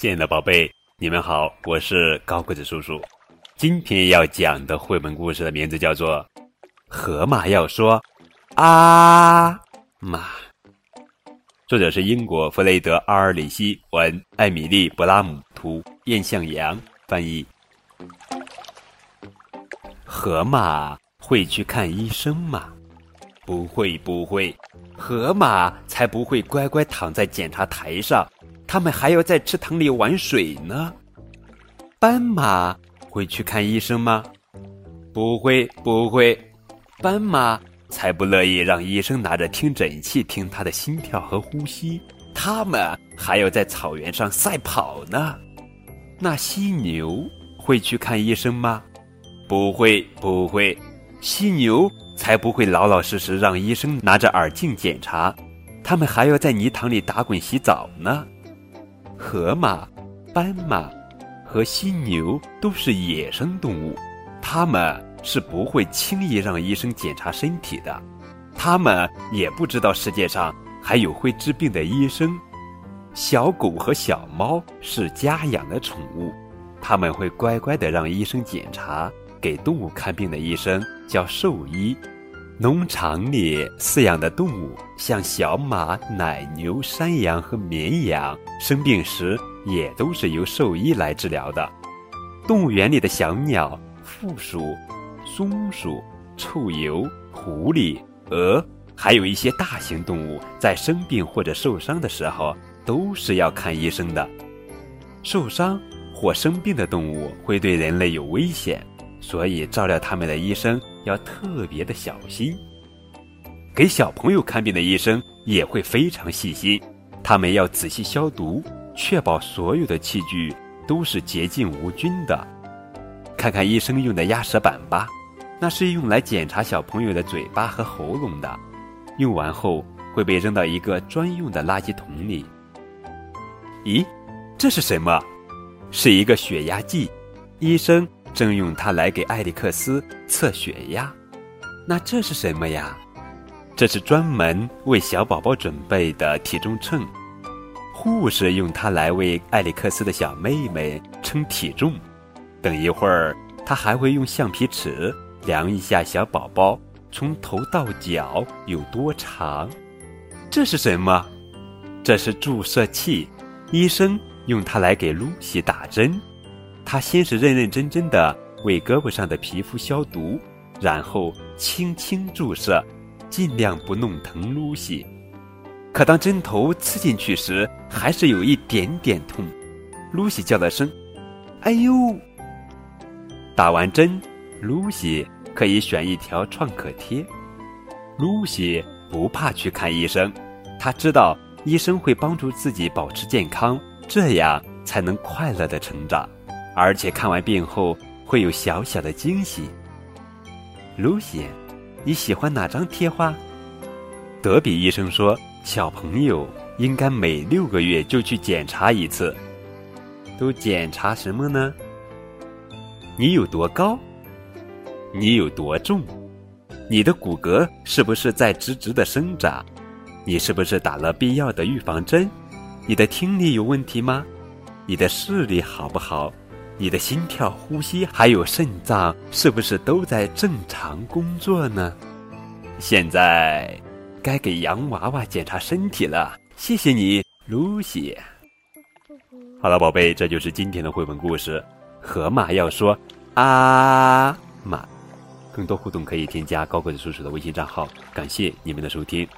亲爱的宝贝，你们好，我是高个子叔叔。今天要讲的绘本故事的名字叫做《河马要说啊马》，作者是英国弗雷德·阿尔里希文，艾米丽·布拉姆图，燕向阳翻译。河马会去看医生吗？不会，不会，河马才不会乖乖躺在检查台上。他们还要在池塘里玩水呢。斑马会去看医生吗？不会，不会。斑马才不乐意让医生拿着听诊器听他的心跳和呼吸。他们还要在草原上赛跑呢。那犀牛会去看医生吗？不会，不会。犀牛才不会老老实实让医生拿着耳镜检查。他们还要在泥塘里打滚洗澡呢。河马、斑马和犀牛都是野生动物，它们是不会轻易让医生检查身体的。它们也不知道世界上还有会治病的医生。小狗和小猫是家养的宠物，它们会乖乖的让医生检查。给动物看病的医生叫兽医。农场里饲养的动物，像小马、奶牛、山羊和绵羊，生病时也都是由兽医来治疗的。动物园里的小鸟、负鼠、松鼠、臭鼬、狐狸、鹅，还有一些大型动物，在生病或者受伤的时候，都是要看医生的。受伤或生病的动物会对人类有危险。所以，照料他们的医生要特别的小心。给小朋友看病的医生也会非常细心，他们要仔细消毒，确保所有的器具都是洁净无菌的。看看医生用的压舌板吧，那是用来检查小朋友的嘴巴和喉咙的。用完后会被扔到一个专用的垃圾桶里。咦，这是什么？是一个血压计，医生。正用它来给艾利克斯测血压，那这是什么呀？这是专门为小宝宝准备的体重秤。护士用它来为艾利克斯的小妹妹称体重。等一会儿，他还会用橡皮尺量一下小宝宝从头到脚有多长。这是什么？这是注射器。医生用它来给露西打针。他先是认认真真的为胳膊上的皮肤消毒，然后轻轻注射，尽量不弄疼露西。可当针头刺进去时，还是有一点点痛。露西叫了声：“哎呦！”打完针，露西可以选一条创可贴。露西不怕去看医生，她知道医生会帮助自己保持健康，这样才能快乐的成长。而且看完病后会有小小的惊喜。露西，你喜欢哪张贴画？德比医生说，小朋友应该每六个月就去检查一次。都检查什么呢？你有多高？你有多重？你的骨骼是不是在直直的生长？你是不是打了必要的预防针？你的听力有问题吗？你的视力好不好？你的心跳、呼吸还有肾脏是不是都在正常工作呢？现在该给洋娃娃检查身体了。谢谢你，露西。好了，宝贝，这就是今天的绘本故事。河马要说啊马，更多互动可以添加高个子叔叔的微信账号。感谢你们的收听。